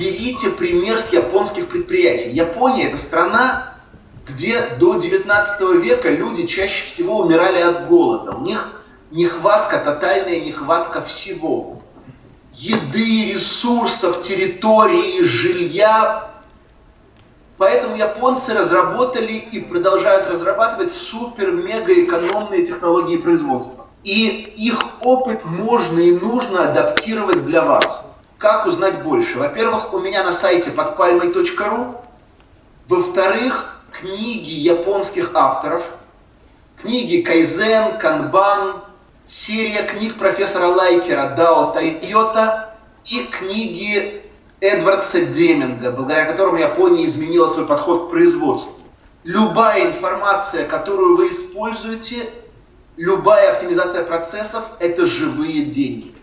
берите пример с японских предприятий. Япония это страна, где до 19 века люди чаще всего умирали от голода. У них нехватка, тотальная нехватка всего. Еды, ресурсов, территории, жилья. Поэтому японцы разработали и продолжают разрабатывать супер-мега-экономные технологии производства. И их опыт можно и нужно адаптировать для вас. Как узнать больше? Во-первых, у меня на сайте подпальмой.ру. Во-вторых, книги японских авторов. Книги Кайзен, Канбан, серия книг профессора Лайкера Дао Тайота и книги Эдвардса Деминга, благодаря которым Япония изменила свой подход к производству. Любая информация, которую вы используете, любая оптимизация процессов – это живые деньги.